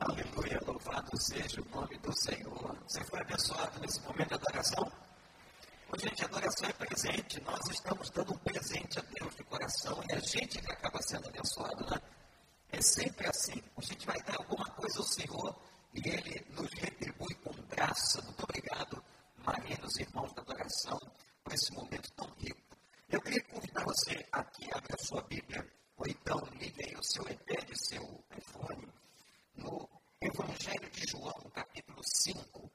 Aleluia, louvado seja o nome do Senhor. Você foi abençoado nesse momento de adoração? Ô, gente, adoração é presente. Nós estamos dando um presente a Deus de coração e a gente que acaba sendo abençoado, né? É sempre assim. A gente vai dar alguma coisa ao Senhor e Ele nos retribui com graça. Muito obrigado, marinos e irmãos da adoração, por esse momento tão rico. Eu queria convidar você aqui a abrir a sua Bíblia, ou então ligue aí o seu iPad, seu iPhone, no Evangelho de João, capítulo 5.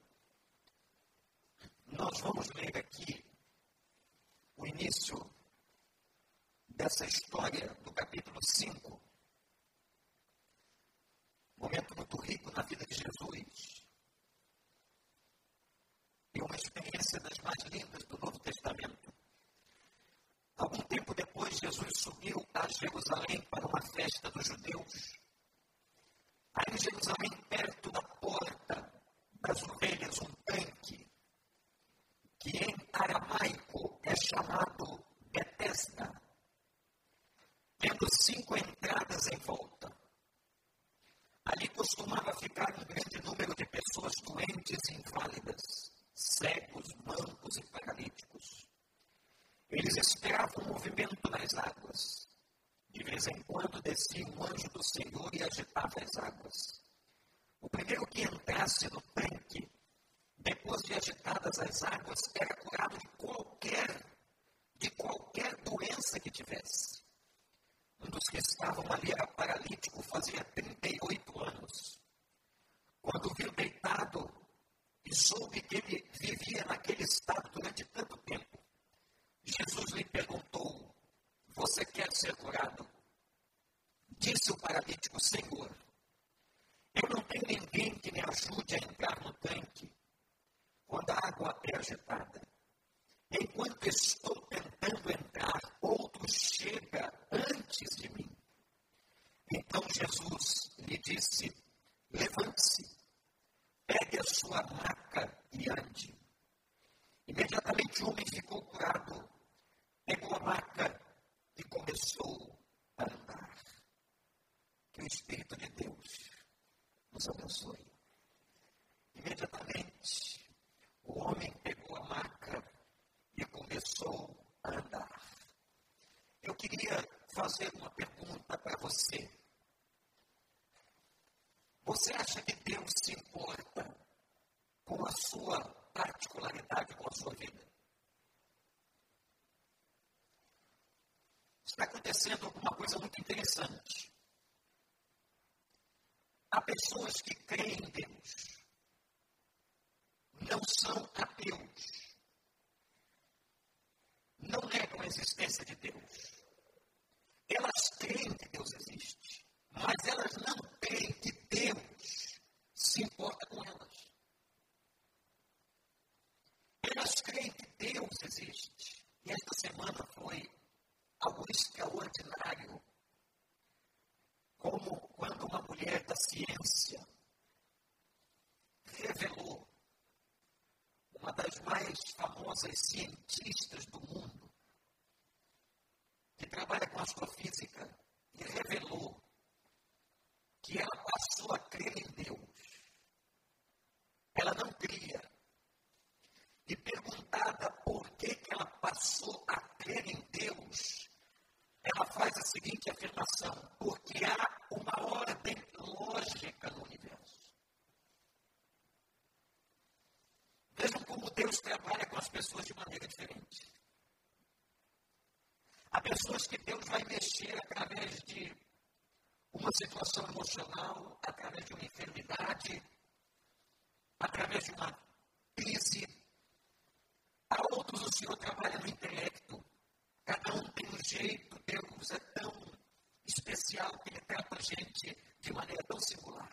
Nós vamos ler aqui o início dessa história do capítulo 5. Momento muito rico na vida de Jesus. E uma experiência das mais lindas do Novo Testamento. Algum tempo depois, Jesus subiu a Jerusalém para uma festa dos judeus. Aí em Jerusalém, perto da porta das ovelhas, um tanque, que em aramaico é chamado Betesda, tendo cinco entradas em volta. Ali costumava ficar um grande número de pessoas doentes e inválidas, cegos, mancos e paralíticos. Eles esperavam o movimento nas águas. De vez em quando descia um anjo do Senhor as águas. O primeiro que entrasse no tanque, depois de agitadas as águas, era curado de qualquer, de qualquer doença que tivesse. Um dos que estavam ali era paralítico, fazia 38 anos. Quando viu deitado e soube que ele vivia naquele estado durante tanto tempo, Jesus lhe perguntou: Você quer ser curado? Disse o paralítico: Senhor, tenho ninguém que me ajude a entrar no tanque quando a água é agitada. Enquanto estou tentando entrar, outro chega antes de mim. Então Jesus lhe disse: Levante-se, pegue a sua maca e ande. Imediatamente o homem ficou curado pegou a maca e começou a andar. Que o Espírito de Deus nos abençoe. Imediatamente, o homem pegou a maca e começou a andar. Eu queria fazer uma pergunta para você. Você acha que Deus se importa com a sua particularidade, com a sua vida? está acontecendo alguma coisa muito interessante. Há pessoas que creem em Deus, não são ateus, não negam a existência de Deus. Elas creem que Deus existe, mas elas não creem que Deus se importa com elas. Elas creem que Deus existe. E esta semana foi algo extraordinário, como quando uma mulher da ciência revelou uma das mais famosas cientistas do mundo, que trabalha com astrofísica, e revelou que ela passou a crer em Deus. Ela não cria. E perguntada por que, que ela passou a crer em Deus, ela faz a seguinte afirmação: porque há lógica no universo. Vejam como Deus trabalha com as pessoas de maneira diferente. Há pessoas que Deus vai mexer através de uma situação emocional, através de uma enfermidade, através de uma crise. Há outros o Senhor trabalha no intelecto. Cada um tem um jeito, Deus é tão especial que Ele trata a gente de maneira tão singular.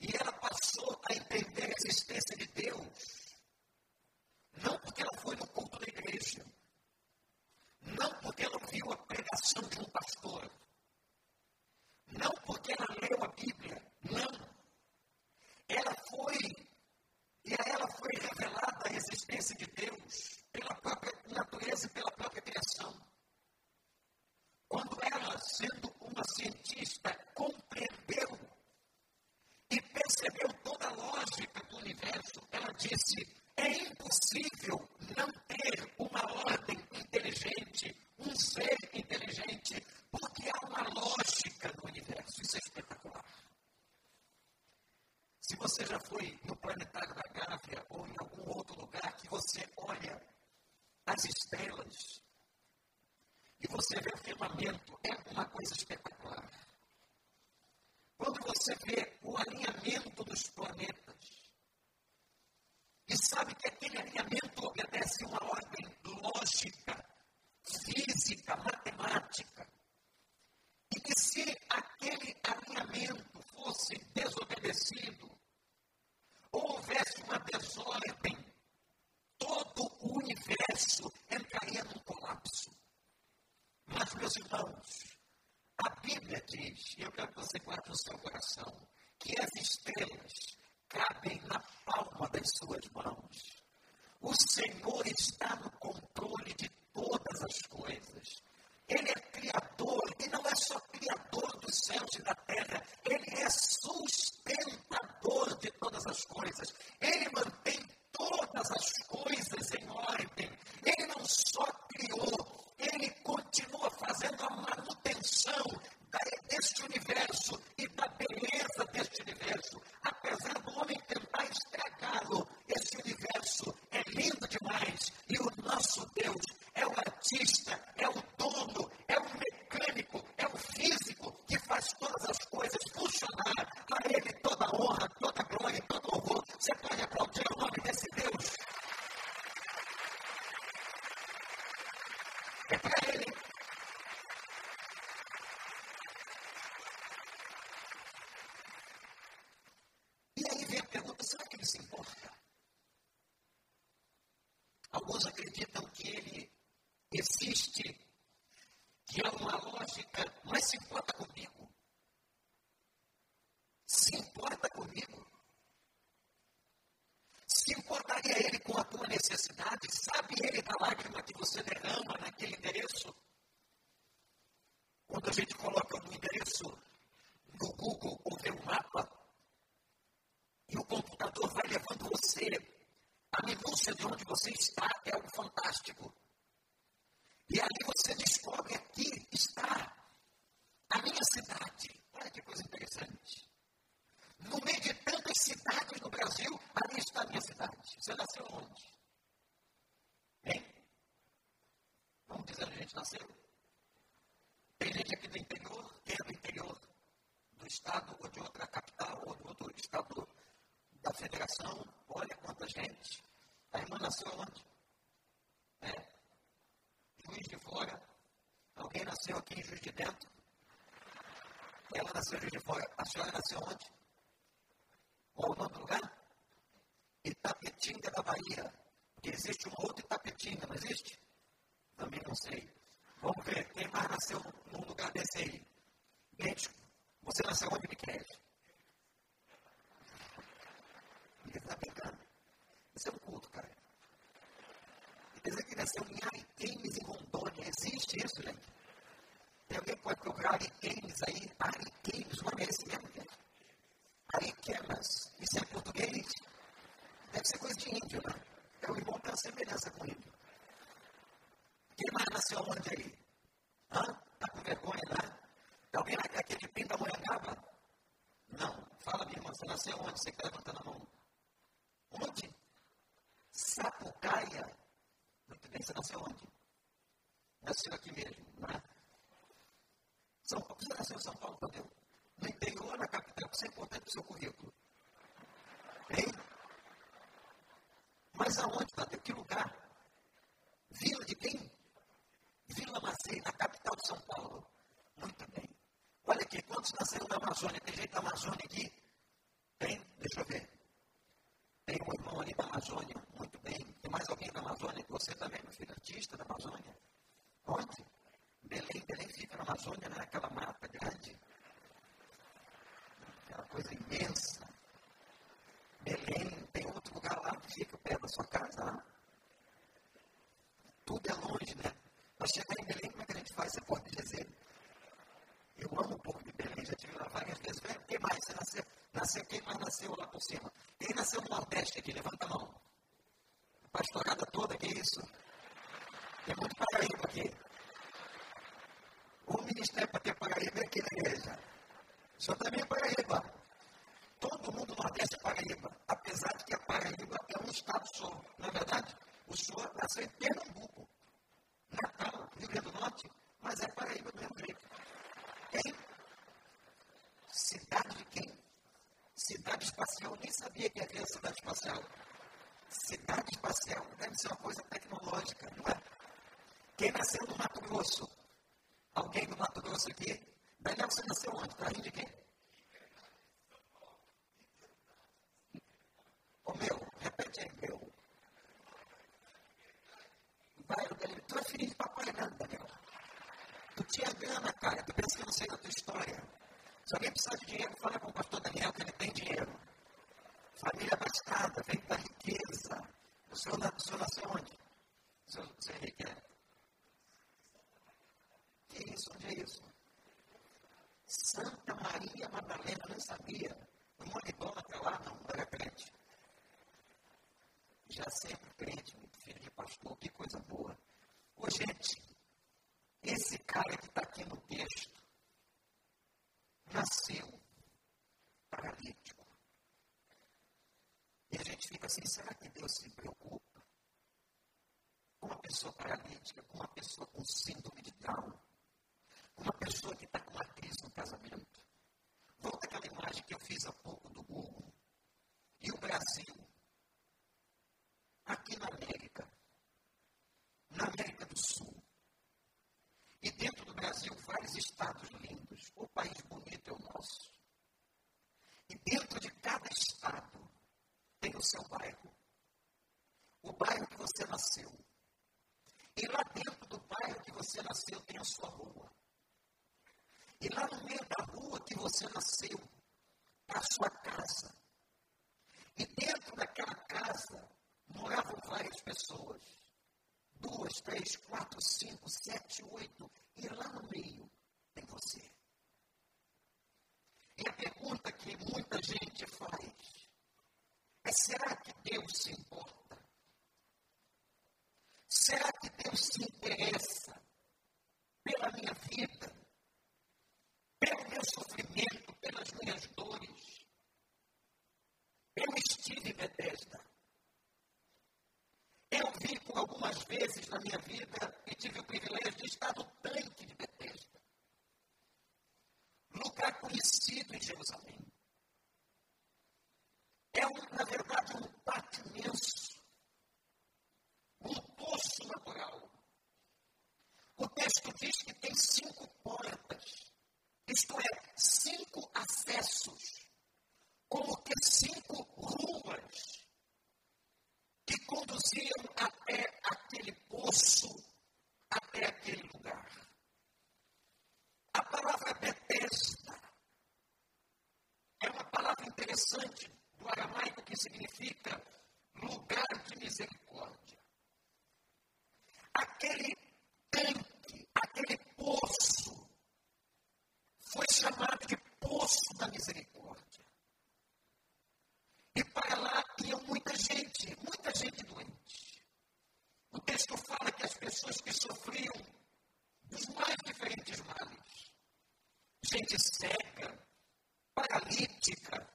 E ela passou a entender a existência de Deus, não porque ela foi no culto da igreja, não porque ela ouviu a pregação de um pastor, não porque ela leu a Bíblia, não. Ela foi, e a ela foi revelada a existência de Deus pela própria natureza e pela própria criação. Quando ela, sendo uma cientista, compreendeu e percebeu toda a lógica do universo, ela disse: é impossível não ter uma ordem inteligente, um ser inteligente, porque há uma lógica no universo. Isso é espetacular. Se você já foi no planetário da Gávea ou em algum outro lugar que você olha as estrelas, firmamento é uma coisa espetacular. Quando você vê o alinhamento dos planetas, e sabe que aquele alinhamento obedece uma ordem lógica, física, matemática, e que se aquele alinhamento fosse desobedecido, ou houvesse uma desordem, todo o universo entraria num colapso. Mas, meus irmãos, a Bíblia diz, e eu quero que você guarde no seu coração, que as estrelas cabem na palma das suas mãos. O Senhor está no controle de todas as coisas. Ele é criador e não é só criador dos céus e da terra, ele é sustentador de todas as coisas. Ele mantém todas as coisas em ordem. Ele não só criou, ele continua fazendo a manutenção deste universo e da beleza deste universo. Apesar do homem tentar estragá-lo, esse universo é lindo demais e o nosso Deus é o artista, é o dono, é o mecânico, é o físico que faz todas as coisas funcionar. A Ele toda honra, toda glória, todo louvor. Você pode aplaudir o nome desse Deus? É para Ele. E aí vem a pergunta: será que ele se importa? Alguns acreditam que ele existe, que é uma lógica, mas se importa comigo. Se importa comigo. Se importaria ele com a tua necessidade? Sabe ele da lágrima que você derrama naquele endereço? Quando a gente coloca um endereço no Google ou vê um mapa, e o computador vai levando você, a minúcia de onde você está é algo fantástico. E ali você descobre aqui está a minha cidade. Olha que coisa interessante. No meio de tantas cidades no Brasil, ali está a minha cidade. Você nasceu onde? Hein? Vamos dizer onde a gente nasceu? Tem gente aqui do interior, quem é do interior do estado, ou de outra capital, ou de outro estado da federação. Olha quanta gente. A irmã nasceu onde? É. Juiz de Fora. Alguém nasceu aqui em Juiz de Dentro? Ela nasceu em Juiz de Fora. A senhora nasceu onde? Qual o nome do lugar? Itapetinga da Bahia. Porque existe uma outra Itapetinga, não existe? Também não sei. Vamos ver, quem mais nasceu num lugar desse aí? Gente, você nasceu onde, Miquel? Ele está brincando. Isso é um culto, cara. Quer dizer que nasceu em Ariquemes, em Rondônia. Existe isso, gente? Tem alguém que pode procurar Ariquemes aí? Ariquemes, o nome é esse mesmo, gente? Ariquemas. Isso é português? Deve ser coisa de índio, né? É o irmão tem uma semelhança com índio. Quem mais nasceu onde aí? Hã? Tá com vergonha, né? Tem alguém aqui de Pindamonhangaba? Não. Fala, minha irmã, você nasceu onde? Você que está levantando a mão. Onde? Sapucaia. Muito bem, você nasceu onde? Nasceu aqui mesmo, não é? São Paulo, você nasceu em São Paulo, Tadeu? No interior, na capital, isso é importante para o seu currículo. Hein? Aonde, Tadeu? Que lugar? Vila de quem? Vila Macei, na capital de São Paulo. Muito bem. Olha aqui, quantos nasceram na Amazônia? Tem gente da Amazônia aqui? Tem? Deixa eu ver. Tem um irmão ali da Amazônia, muito bem. Tem mais alguém da Amazônia? Você também, meu filho, artista da Amazônia. Onde? Belém, Belém fica na Amazônia, né? Aquela mata grande. Aquela coisa imensa. Belém, tem outro lugar lá que fica perto da sua casa lá. Tudo é longe, né? Para chegar em Belém, como é que a gente faz? Você pode dizer. Eu amo um pouco de Belém, já tive lá várias vezes. O que mais? Você nasceu, nasceu quem mais nasceu lá por cima? Quem nasceu no Nordeste aqui? Levanta a mão. A pastorada toda, que isso? Tem muito Paraíba aqui. O ministério para ter Paraíba é aqui na igreja. O senhor também é Paraíba. Todo mundo no Nordeste é Paraíba. Apesar de que a Paraíba é um estado só. Não é verdade? O senhor nasceu em Pernambuco. Natal, Rio Grande do Norte. Mas é Paraíba do mesmo jeito. Quem? Cidade de quem? Cidade espacial. Eu nem sabia que havia cidade espacial. Cidade espacial deve ser uma coisa tecnológica, não é? Quem nasceu no Mato Grosso? Alguém do Mato Grosso aqui? Daniel, você nasceu onde? Para de quem? Ô meu, repete aí, meu. Vai, tu é filho de papai, né, Daniel? Tu tinha grana, cara. Tu pensa que eu não sei da tua história. Se alguém precisar de dinheiro, fala com o pastor Daniel que ele tem dinheiro. Família abastada, vem da riqueza. O senhor, o senhor nasceu onde? O senhor, o senhor Henrique é? Que isso? Onde é isso? Santa Maria Madalena, eu nem sabia. Uma idólatra lá, não, não era crente. Já sempre crente, filho de pastor, que coisa boa. Ô, gente, esse cara que está aqui no texto nasceu paralítico. E a gente fica assim, será que Deus se preocupa com uma pessoa paralítica, com uma pessoa com síndrome de Down, com uma pessoa que está com uma crise no casamento? Volta aquela imagem que eu fiz há pouco do Google. E o Brasil, aqui na América, na América do Sul, e dentro do Brasil, vários estados lindos. O país bonito é o nosso. E dentro de cada estado tem o seu bairro. O bairro que você nasceu. E lá dentro do bairro que você nasceu tem a sua rua. E lá no meio da rua que você nasceu, está a sua casa. E dentro daquela casa moravam várias pessoas duas, três, quatro, cinco, sete, oito, e lá no meio tem você. E a pergunta que muita gente faz é: será que Deus se importa? Será que Deus se interessa pela minha vida, pelo meu sofrimento, pelas minhas dores? Eu estive em Bethesda. Eu vi por algumas vezes na minha vida e tive o privilégio de estar no tanque de Bethesda. Lugar conhecido em Jerusalém. É, um, na verdade, um pátio imenso. Um poço natural. O texto diz que tem cinco portas. Isto é, cinco acessos. Como que cinco ruas que conduziam até aquele poço, até aquele lugar. A palavra Bethesda é uma palavra interessante do aramaico que significa lugar de misericórdia. Aquele tanque, aquele poço, foi chamado de poço da misericórdia. E para lá iam muita gente, muita gente doente. O texto fala que as pessoas que sofriam dos mais diferentes males, gente cega, paralítica,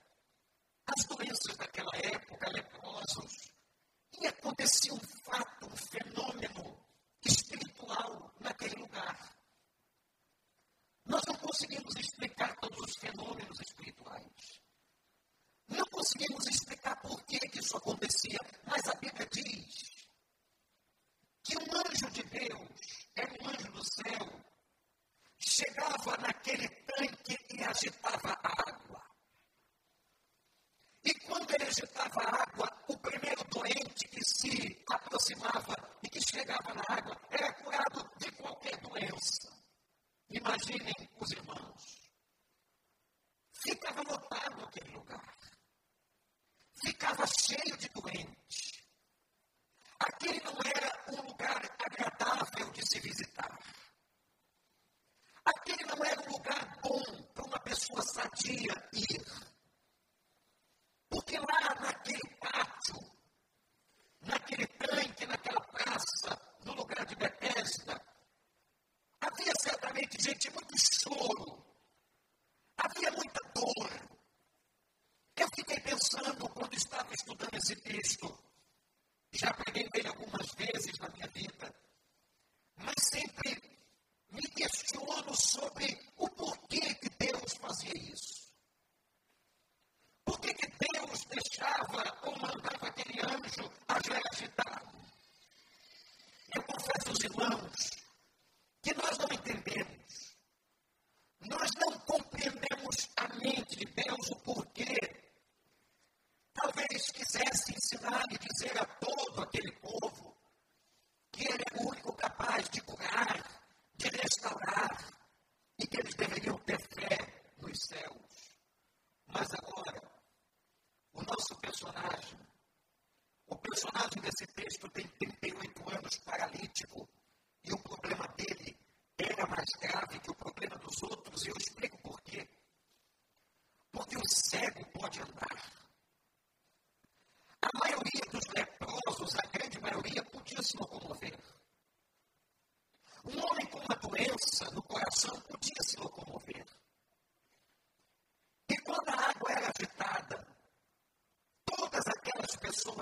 as doenças daquela época, leprosos, e acontecia um fato, um fenômeno espiritual naquele lugar. Nós não conseguimos explicar todos os fenômenos espirituais. Não conseguimos explicar por que, que isso acontecia, mas a Bíblia diz que um anjo de Deus, era um anjo do céu, chegava naquele tanque e agitava a água. E quando ele agitava a água, o primeiro doente que se aproximava e que chegava na água era curado de qualquer doença. Imaginem os irmãos. Ficava lotado aquele lugar ficava cheio de doentes. Aquele não era um lugar agradável de se visitar. Aquele não era um lugar bom para uma pessoa sadia ir. Porque lá naquele pátio, naquele tanque, naquela praça, no lugar de Bethesda, havia certamente, gente, muito choro, havia muita dor. Eu fiquei pensando quando estava estudando esse texto, já preguei ele algumas vezes na minha vida, mas sempre me questiono sobre o porquê que Deus fazia isso.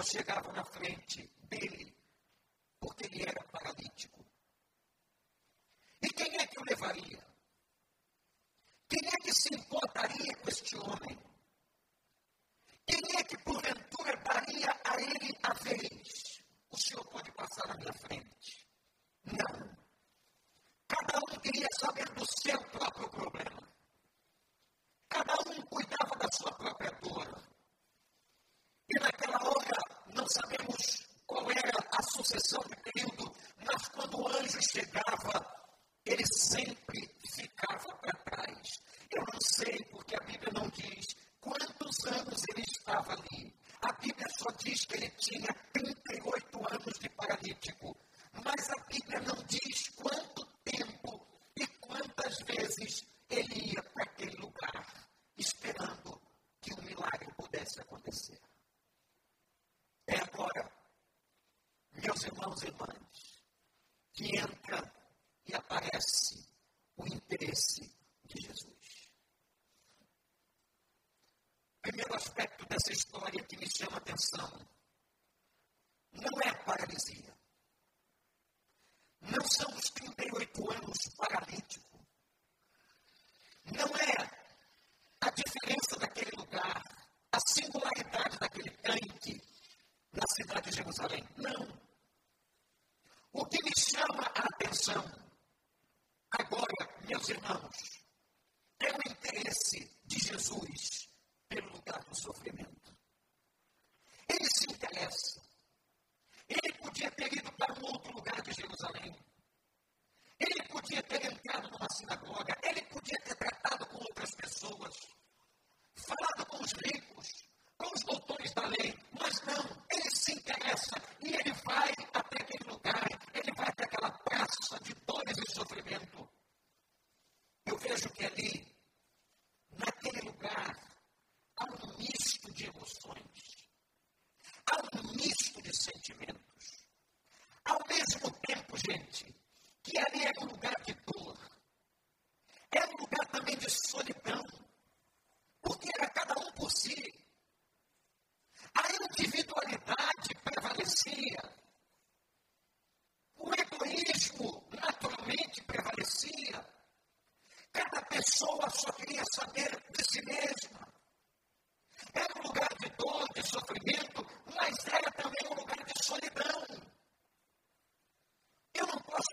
pessoa chegar na frente. Irmãs, que entra e aparece o interesse de Jesus. O primeiro aspecto dessa história que me chama a atenção emocionados.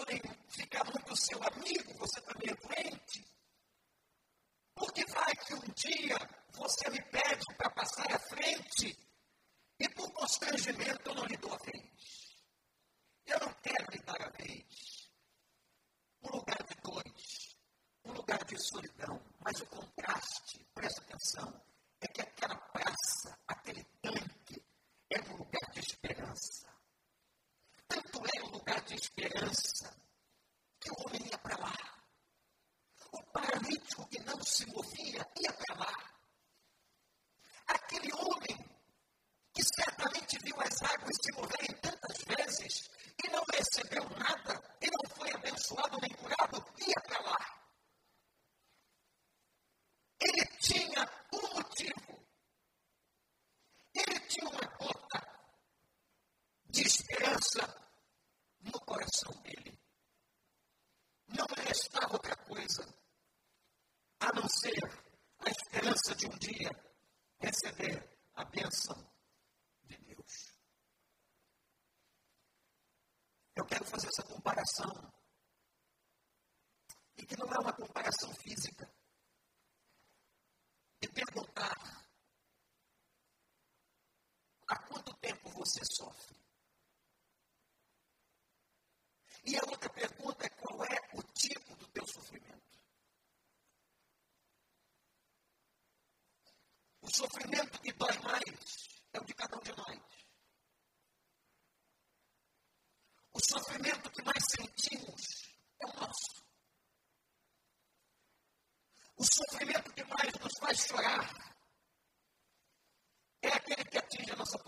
podem ficar muito seu amigo, você tá também é doente? Por que vai que um dia você me pede para passar à frente e por constrangimento eu não lhe dou a vez? Eu não quero lhe dar a vez. Um lugar de dois, um lugar de solidão, mas o contraste, presta atenção, é que aquela praça, aquele tanque, é um lugar de esperança. Tanto é de esperança que o homem ia para lá. O paralítico que não se movia ia para lá. Aquele homem que certamente viu as águas se moverem tantas vezes e não recebeu nada, e não foi abençoado nem curado, ia para lá. Ele tinha um motivo. Ele tinha uma conta de esperança no coração dele. Não é lhe restava outra coisa a não ser a esperança de um dia receber a bênção de Deus. Eu quero fazer essa comparação. E que não é uma comparação física. E perguntar: há quanto tempo você sofre? E a outra pergunta é qual é o tipo do teu sofrimento? O sofrimento que dói mais é o de cada um de nós. O sofrimento que mais sentimos é o nosso. O sofrimento que mais nos faz chorar é aquele que atinge a nossa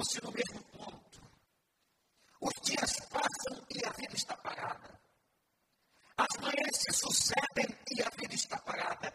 continuam-se no mesmo ponto. Os dias passam e a vida está parada. As manhãs se sucedem e a vida está parada.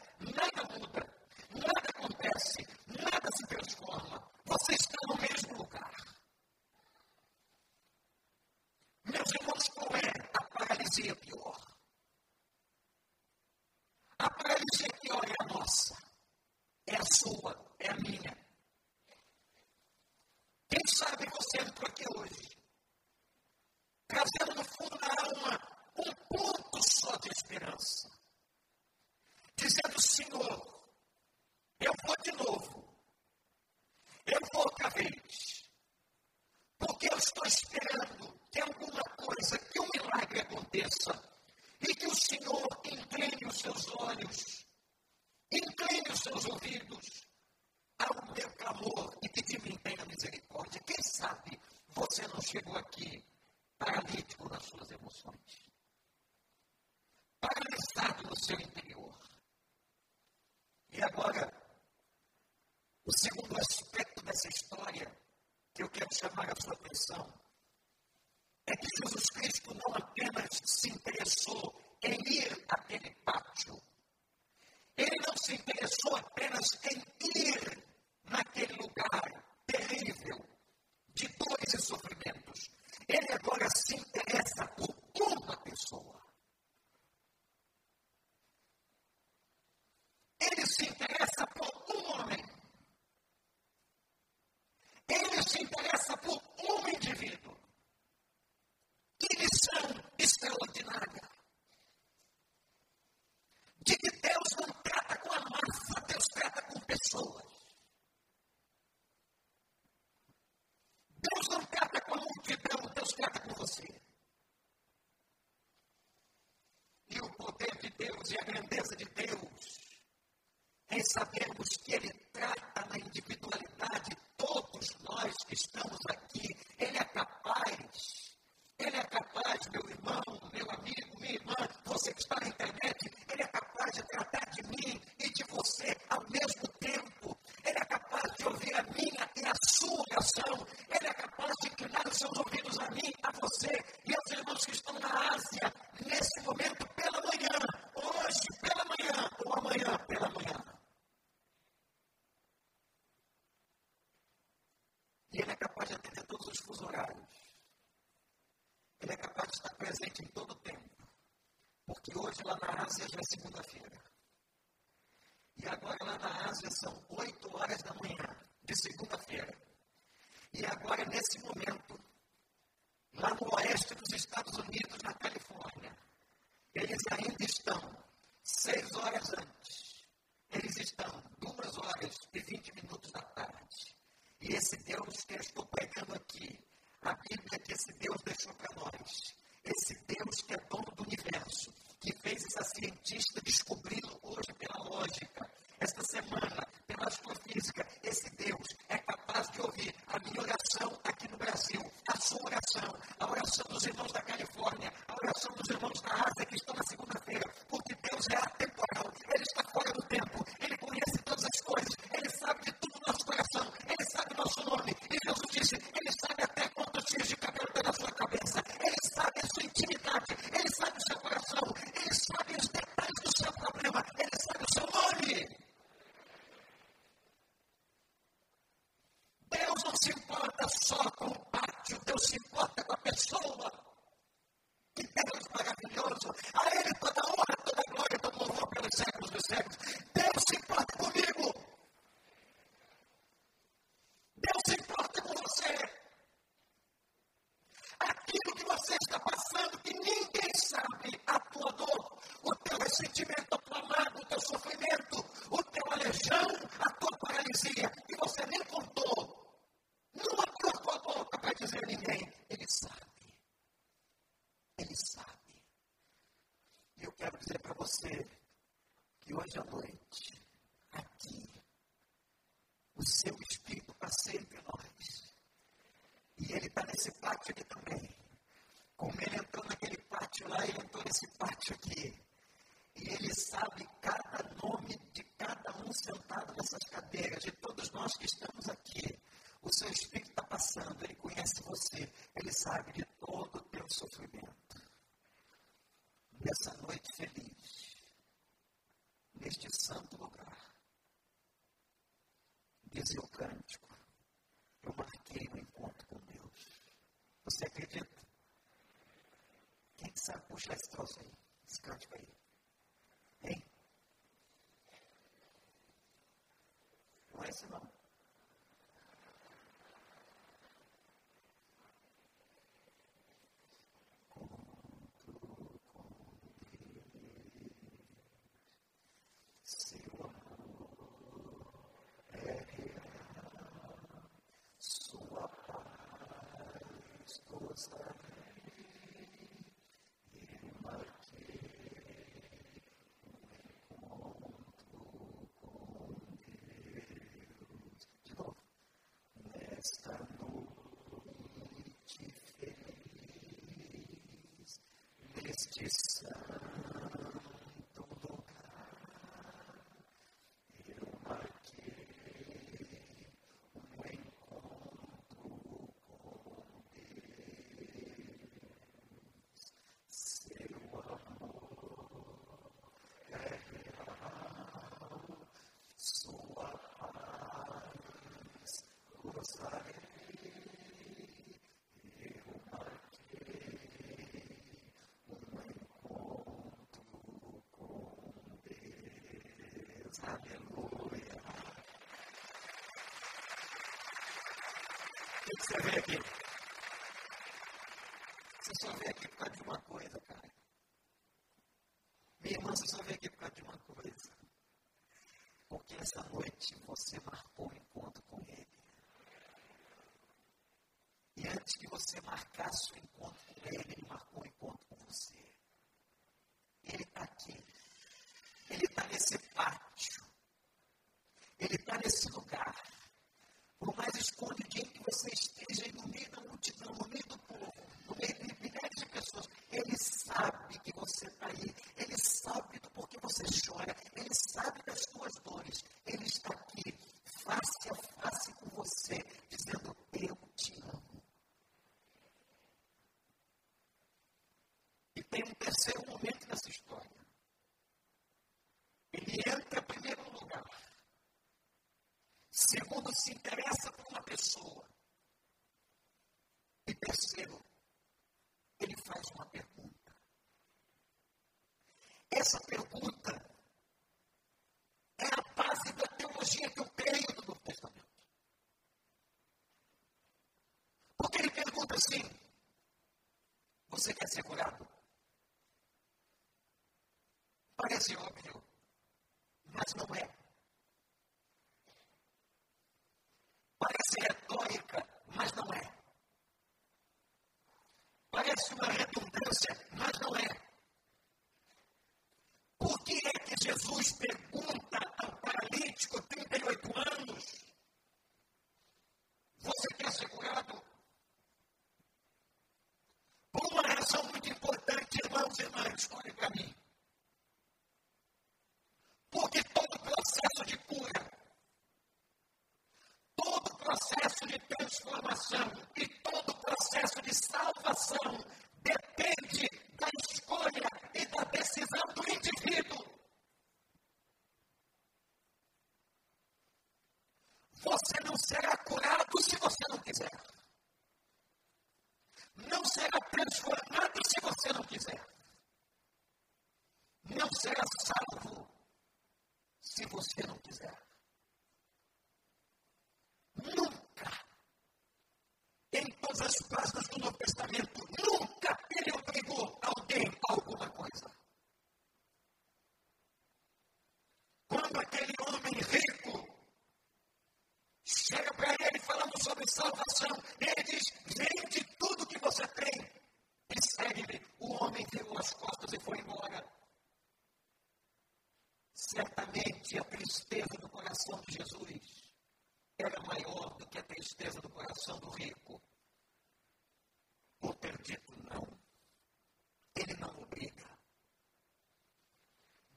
lá na Ásia já é segunda-feira. E agora lá na Ásia são 8 horas da manhã, de segunda-feira. E agora, nesse momento, lá no oeste dos Estados Unidos, na Califórnia, hoje à noite, aqui, o seu Espírito tá passeia entre nós. E ele está nesse pátio aqui também. Como ele entrou naquele pátio lá, ele entrou nesse pátio aqui. E ele sabe cada nome de cada um sentado nessas cadeiras, de todos nós que estamos aqui. O seu Espírito está passando, ele conhece você, ele sabe de Aleluia. O que você vê aqui? Você só vê aqui por causa de uma coisa, cara. Minha irmã, você só vê aqui por causa de uma coisa. Porque essa noite você marcou. terceiro, ele faz uma pergunta. Essa pergunta é a base da teologia que eu creio do Novo Testamento. Porque ele pergunta assim: Você quer ser curado? Em todas as páginas do Novo Testamento, nunca ele obrigou alguém a alguma coisa. Quando aquele homem rico chega para ele falando sobre salvação, ele diz: vende tudo que você tem e segue-me. O homem virou as costas e foi embora. Certamente a tristeza do coração de Jesus era maior do que a tristeza do coração do rico. Dito não, ele não obriga.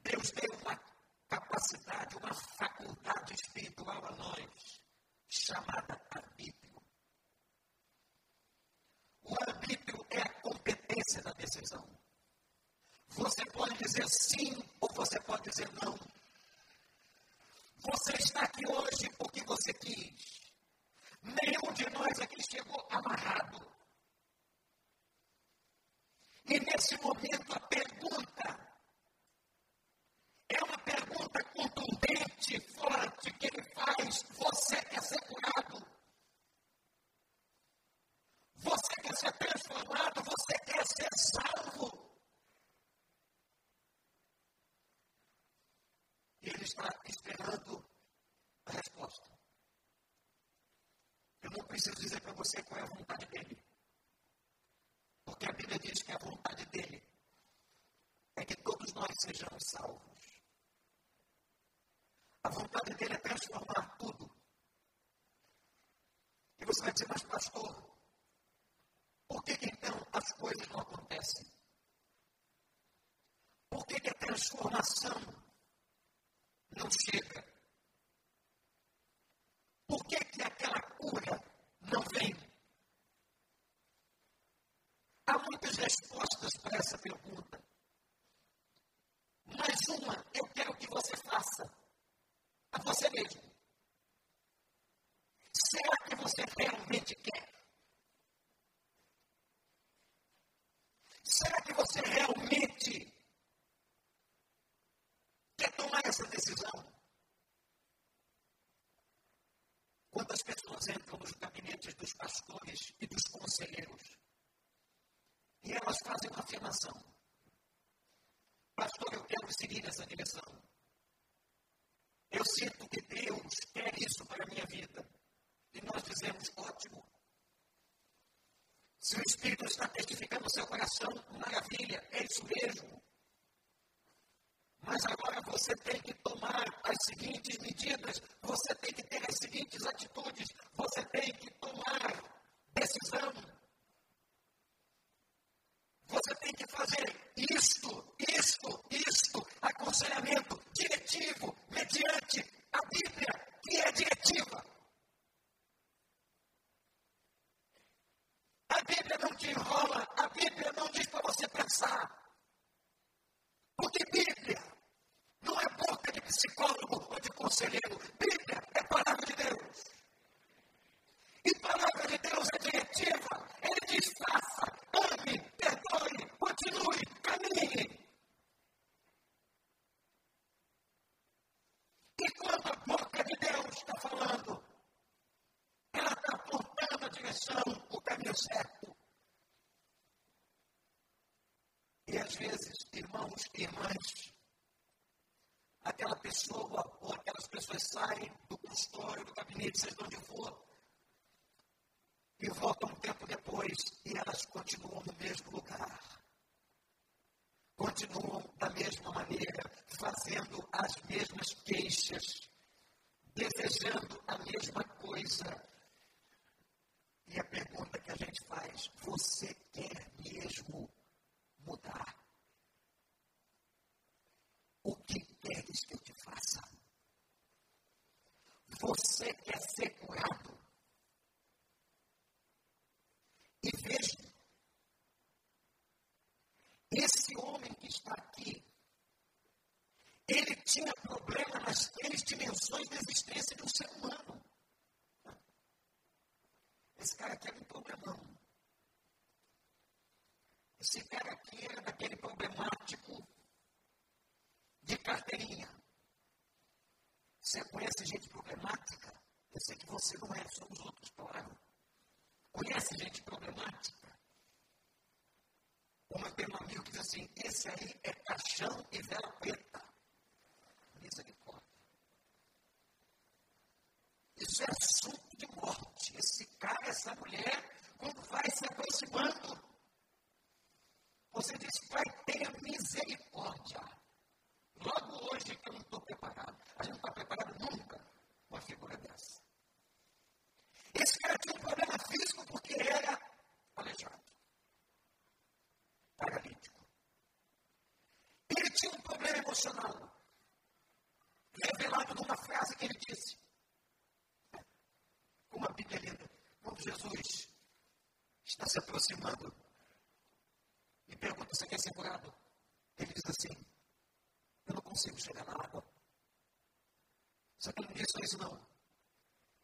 Deus deu uma capacidade, uma faculdade espiritual a nós, chamada arbítrio. O arbítrio é a competência da decisão. Você pode dizer sim ou você pode dizer não. Você está aqui hoje porque você quis. Nenhum de nós aqui chegou amarrado. E nesse momento a pergunta é uma pergunta contundente, forte, que ele faz: você quer ser curado? Você quer ser transformado? Você quer ser salvo? ele está esperando a resposta. Eu não preciso dizer para você qual é a vontade dele. Porque a Bíblia diz que a vontade dele é que todos nós sejamos salvos. A vontade dele é transformar tudo. E você vai dizer, mas pastor, por que, que então as coisas não acontecem? Por que, que a transformação não chega? Por que, que aquela cura não vem? Há muitas respostas para essa pergunta. Mas uma eu quero que você faça a você mesmo. Será que você realmente quer? Será que você realmente quer tomar essa decisão? Quantas pessoas entram nos gabinetes dos pastores e dos conselheiros e elas fazem uma afirmação: Pastor, eu quero seguir essa direção. Eu sinto que Deus quer isso para a minha vida. E nós dizemos: ótimo. Se o Espírito está testificando no seu coração, maravilha, é isso mesmo. Mas agora você tem que tomar as seguintes medidas, você tem que ter as seguintes atitudes, você tem que tomar decisão. Você tem que fazer isto, isto, isto, aconselhamento diretivo, mediante a Bíblia, que é diretiva. A Bíblia não te enrola, a Bíblia não diz para você pensar. Porque Bíblia não é boca de psicólogo ou de conselheiro. Bíblia é palavra de Deus. E a palavra de Deus é diretiva. Ele diz: faça, ame, perdoe, continue, caminhe. E quando a boca de Deus está falando, ela está apontando a direção, o caminho certo. E às vezes, irmãos e irmãs, aquela pessoa ou aquelas pessoas saem do consultório, do gabinete, seja onde for e voltam um tempo depois e elas continuam no mesmo lugar. Continuam da mesma maneira, fazendo as mesmas queixas, desejando a mesma coisa. E a pergunta que a gente faz: você quer mesmo mudar? O que queres que eu te faça? Você quer ser curado? dimensões da existência de um ser humano. Esse cara aqui é um problemão. emocional, revelado numa frase que ele disse. Como a Bíblia é linda, quando Jesus está se aproximando e pergunta se quer ser curado, ele diz assim: Eu não consigo chegar na água. Só que ele não disse isso, não.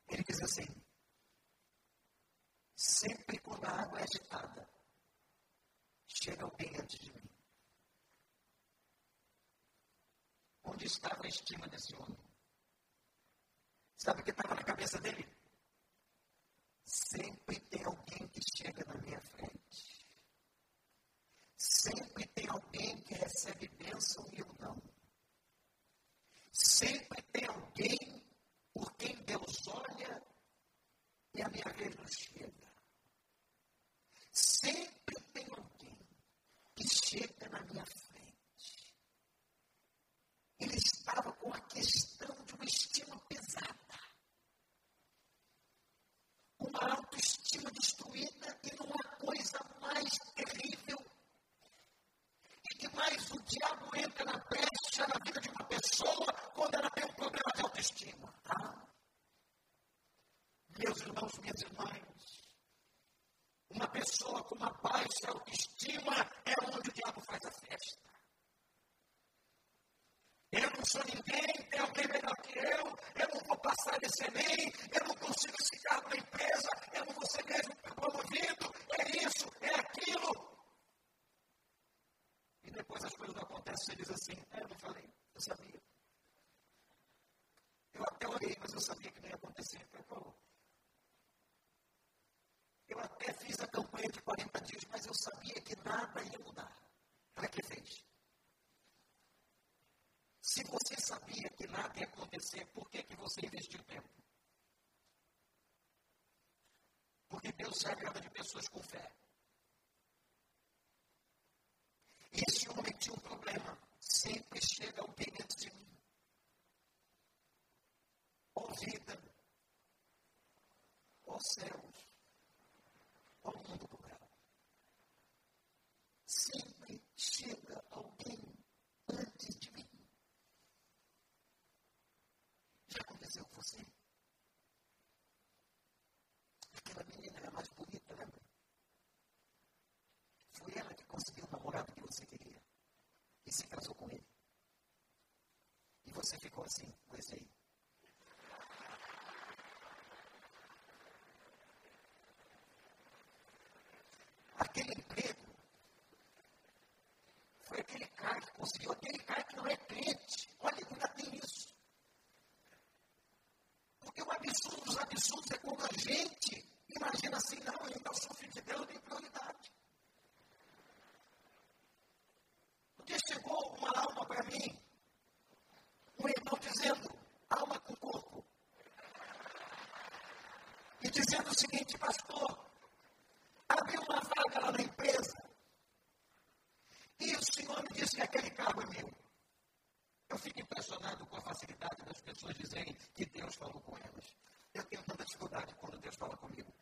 Ele diz assim: estima desse homem. Sabe o que estava na cabeça dele? entra na brecha na vida de uma pessoa quando ela tem um problema de autoestima. Tá? Meus irmãos, minhas irmãs, se casou com ele. E você ficou assim, gostei. Dizendo o seguinte, pastor, abriu uma vaga lá na empresa. E o senhor me disse que aquele carro é meu. Eu fico impressionado com a facilidade das pessoas dizerem que Deus falou com elas. Eu tenho tanta dificuldade quando Deus fala comigo.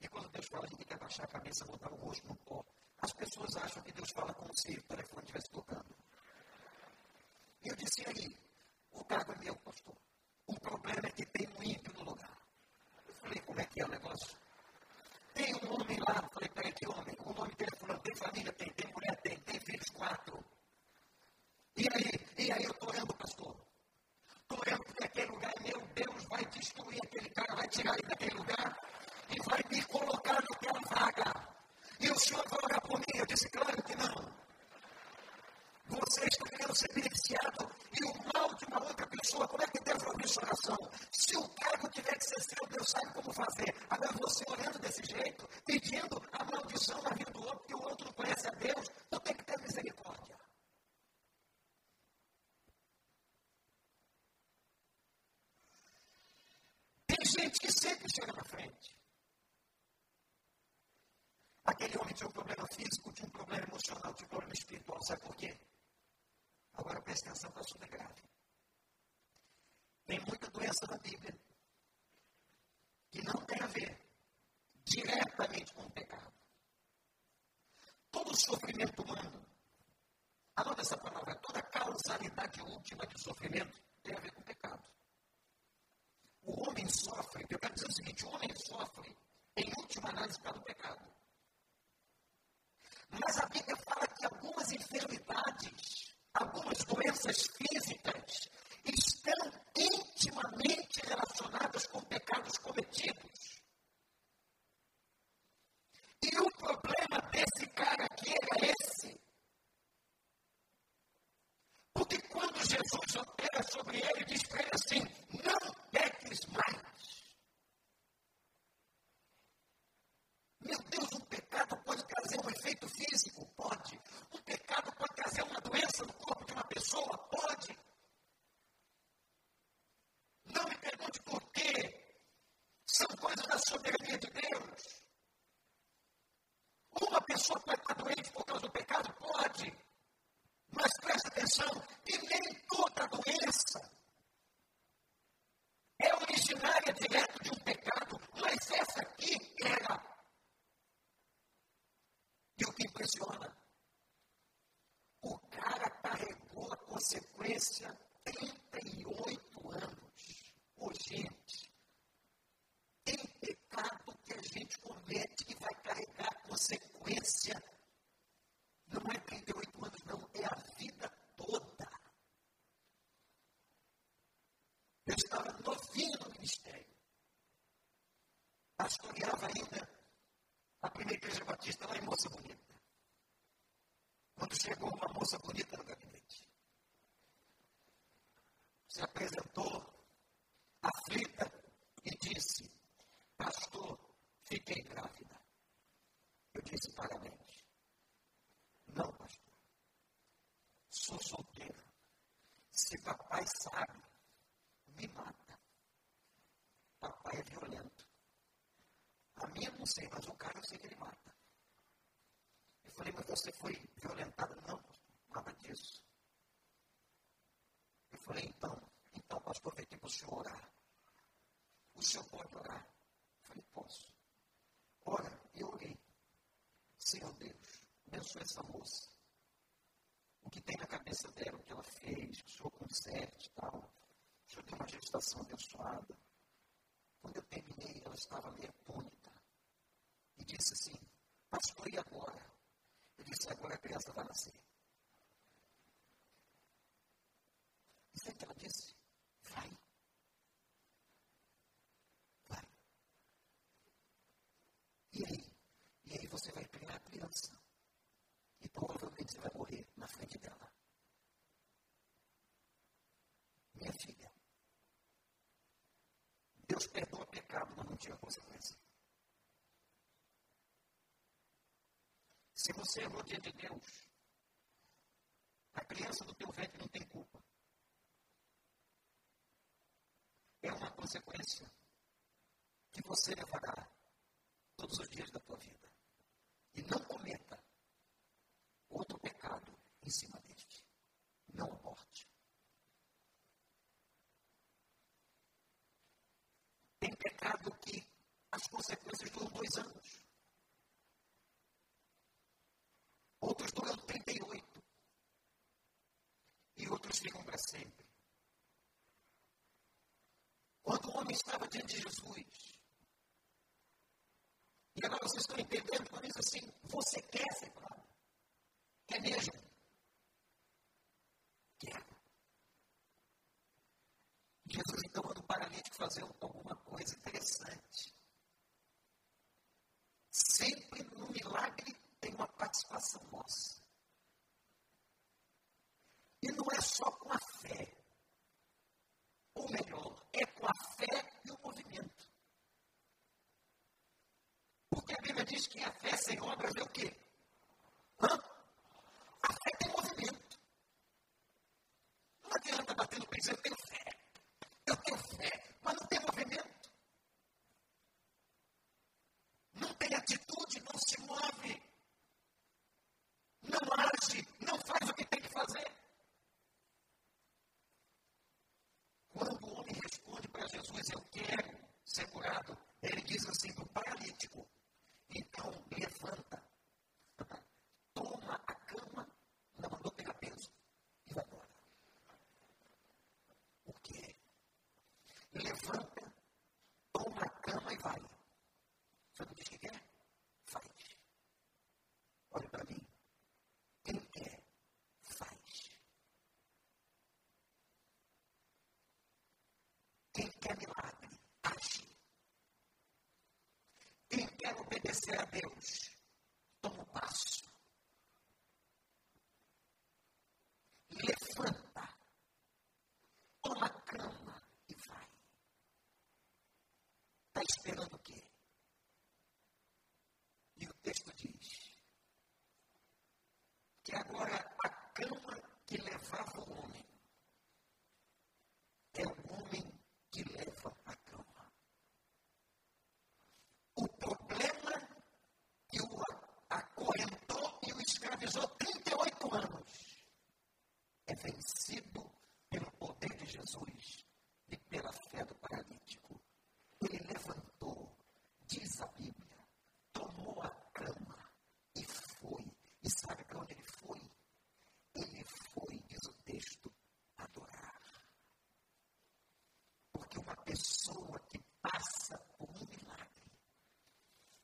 E quando Deus fala, a gente quer baixar a cabeça, botar o rosto no pó. As pessoas acham que Deus fala como se o telefone estivesse tocando. E eu disse aí, o cargo é meu, pastor. O problema é que tem um ímpio no lugar. Eu falei, como é que é o negócio? Tem um homem lá, falei, peraí, que homem? O nome dele falou, tem família, tem, tem mulher, tem, tem filhos, quatro. E aí, e aí eu estou orando, pastor. Estou orando porque aquele lugar é meu, Deus vai destruir aquele cara, vai tirar ele daquele lugar e vai me colocar naquela vaga. E o senhor vai orar por mim? Eu disse, claro que não. Você está querendo ser beneficiado e o mal de uma outra pessoa, como é que Deus vai ouvir sua oração? Se o cargo tiver que ser seu, Deus sabe como fazer. Agora você orando desse jeito, pedindo a maldição na vida do outro, porque o outro não conhece a Deus, não tem que ter misericórdia. Tem que sempre chega na frente. Aquele homem tinha um problema físico, tinha um problema emocional, tinha um problema espiritual. Sabe por quê? Agora preste atenção para assunto é grave. Tem muita doença na Bíblia que não tem a ver diretamente com o pecado. Todo sofrimento humano, anota essa palavra, toda causalidade última de sofrimento tem a ver com o pecado. O homem sofre, eu quero dizer o seguinte: o homem sofre, em última análise, causa do pecado. Mas a Bíblia fala que algumas enfermidades, algumas doenças físicas, estão intimamente relacionadas com pecados cometidos. E o problema desse cara aqui era esse. Porque quando Jesus opera sobre ele, diz para ele assim: não peques mais. Meu Deus, um pecado pode trazer um efeito físico? Pode. Um pecado pode trazer uma doença no corpo de uma pessoa? Pode. Não me pergunte por quê. São coisas da soberania de Deus. Uma pessoa pode estar doente por causa do pecado? Pode. Mas presta atenção, e nem toda doença é originária direto de um pecado, mas essa aqui era e o que impressiona, o cara carregou a consequência 38 anos. Ô, gente, tem pecado que a gente comete que vai carregar a consequência. Não é 38 anos, não, é a vida toda. Eu estava novinho no ministério. Pastoreava ainda a primeira igreja batista lá em Moça Bonita. Quando chegou uma moça bonita no gabinete, se apresentou aflita e disse: Pastor, fiquei grávida. Eu disse: Parabéns. Não, pastor. Sou solteira. Se papai sabe, me mata. Papai é violento. A minha não sei, mas o cara eu sei que ele mata. Eu falei, mas você foi violentada? Não, nada disso. Eu falei, então, então, pastor, vem aqui para o senhor orar. O senhor pode orar? Eu falei, posso. Ora, eu orei. Senhor Deus, abençoe essa moça. O que tem na cabeça dela, o que ela fez, que o senhor conserte e tal. O senhor deu uma gestação abençoada. Quando eu terminei, ela estava meio atônita e disse assim: Pastor, e agora? Eu disse: Agora a criança vai nascer. E sabe o que ela disse? Vai. Vai. E aí? E aí você vai criar a criança. E provavelmente você vai morrer na frente dela. Minha filha. Deus perdoa pecado, mas não tinha consequência. Se você é no dia de Deus, A criança do teu ventre não tem culpa. É uma consequência que você levará todos os dias da tua vida. E não cometa outro pecado em cima deste. Não aborte. Tem pecado que as consequências duram dois anos. Outros duram 38. E outros ficam para sempre. Quando o homem estava diante de Jesus, e agora vocês estão entendendo quando diz assim, você quer ser curado? Quer mesmo? Quero. Jesus então manda o paralítico fazer alguma coisa interessante. Sempre no milagre tem uma participação nossa. E não é só com a fé. Ou melhor, é com a fé e o movimento. Porque a Bíblia diz que a fé sem obras é o quê? Hã? A fé tem movimento. Não adianta bater no peito eu tenho fé. Eu tenho fé, mas não tem movimento. Não tem atitude, não se move. Não age, não faz o que tem que fazer. Quando o homem responde para Jesus, eu quero ser curado, ele diz assim para o paralítico, então, levanta, toma a cama, não mandou pegar peso e vai embora. O quê? Levanta, toma vai. Você não diz que quer? Faz. Olha para mim. Quem quer, faz. Quem quer milagre, age. Quem quer obedecer a Deus, toma um passo. Levanta, toma a cama e vai. Está esperando o quê? E o texto diz que agora a cama que levava o homem é o homem que leva a cama. O problema que o acorrentou e o escravizou 38 anos é vencido pelo poder de Jesus e pela fé do paralítico. Ele levantou, diz a Bíblia, tomou a cama e foi. E sabe para onde ele foi? Ele foi, diz o texto, adorar. Porque uma pessoa que passa por um milagre,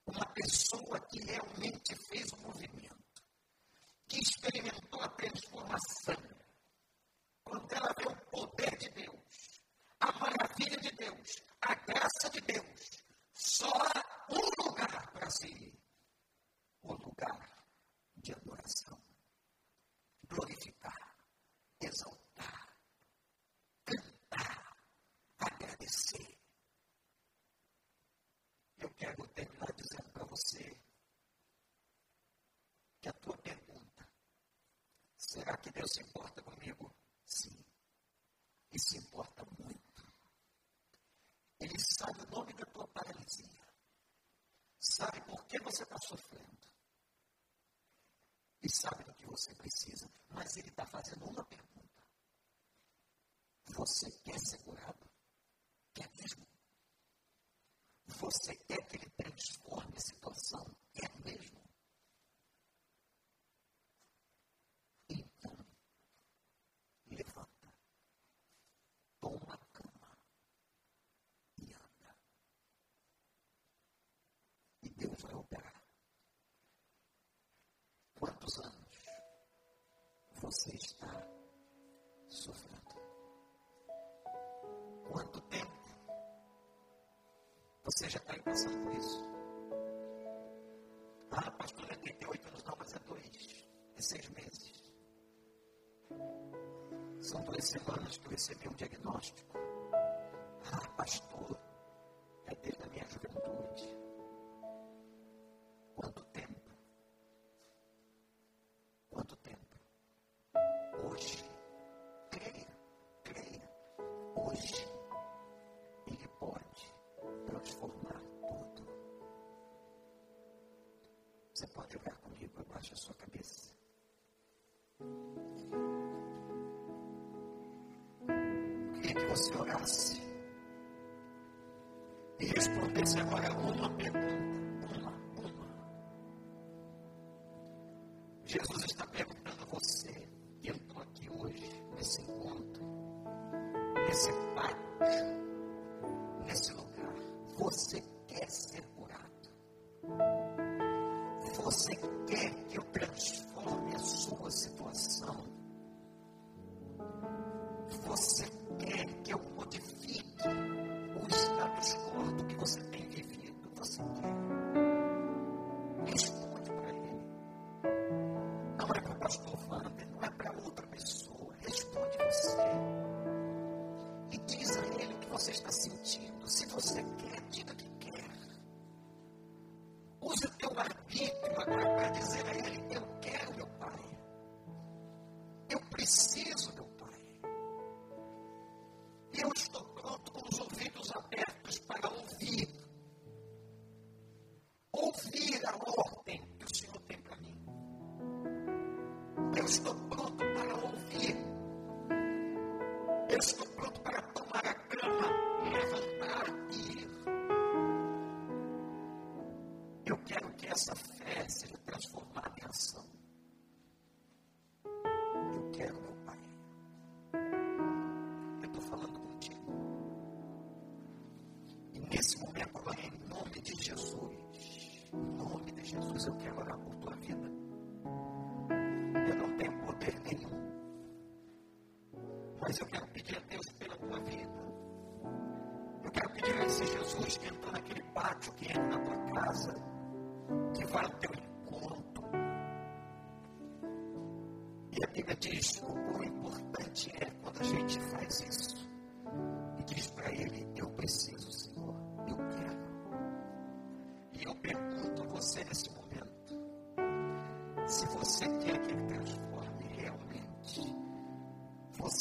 uma pessoa que realmente fez um movimento, que experimentou a transformação, quando ela vê o poder de Deus, a maravilha de Deus, a graça de Deus, só há um lugar para se ir o lugar de adoração. Glorificar, exaltar, cantar, agradecer. Eu quero terminar dizendo para você que a tua pergunta, será que Deus se importa comigo? Sim. E se importa muito. Ele sabe o nome da tua paralisia. Sabe por que você está sofrendo. E sabe do que você precisa. Mas ele está fazendo uma pergunta. Você quer ser curado? Quer mesmo? Você quer que ele transforme a situação? Quer mesmo? Então, levanta, toma a cama e anda. E Deus vai operar. Quantos anos você está sofrendo? Quanto tempo você já está passando por isso? Ah, pastor, é 38 anos, não, mas é dois, é seis meses. São duas semanas que eu recebi um diagnóstico. Ah, pastor, é desde a minha juventude. você orasse e respondesse agora uma pergunta. você está sentindo, se você quer, diga que quer. Use o teu arbítrio. Mas eu quero pedir a Deus pela tua vida. Eu quero pedir a esse Jesus que entrou naquele pátio, que entra na tua casa, que vai ao teu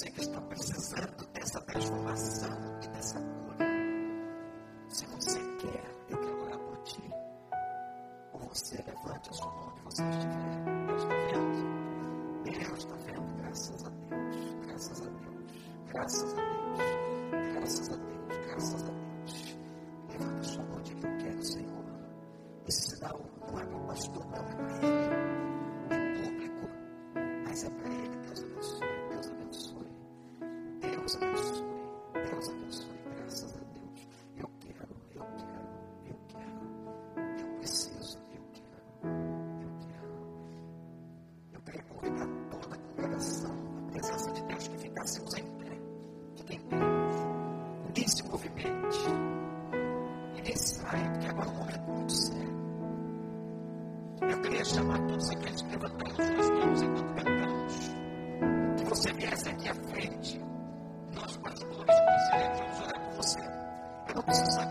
você que está precisando dessa transformação e dessa cura, se você quer, eu quero orar por ti. Ou você levante a sua mão onde você estiver. Deus está vendo. Deus está vendo. Graças a Deus. Graças a Deus. Graças a Deus. Deus abençoe. Deus abençoe. Graças a Deus. Eu quero, eu quero, eu quero. Eu preciso, eu quero, eu quero. Eu queria convidar toda a congregação, a presença de Deus, que ficássemos em pé. Fiquem pé. nesse movimento e nesse saia, que agora o momento é muito sério. Eu queria chamar todos aqueles que levantaram suas mãos enquanto cantamos. Que você viesse aqui à frente. i'm Jesus.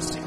Seja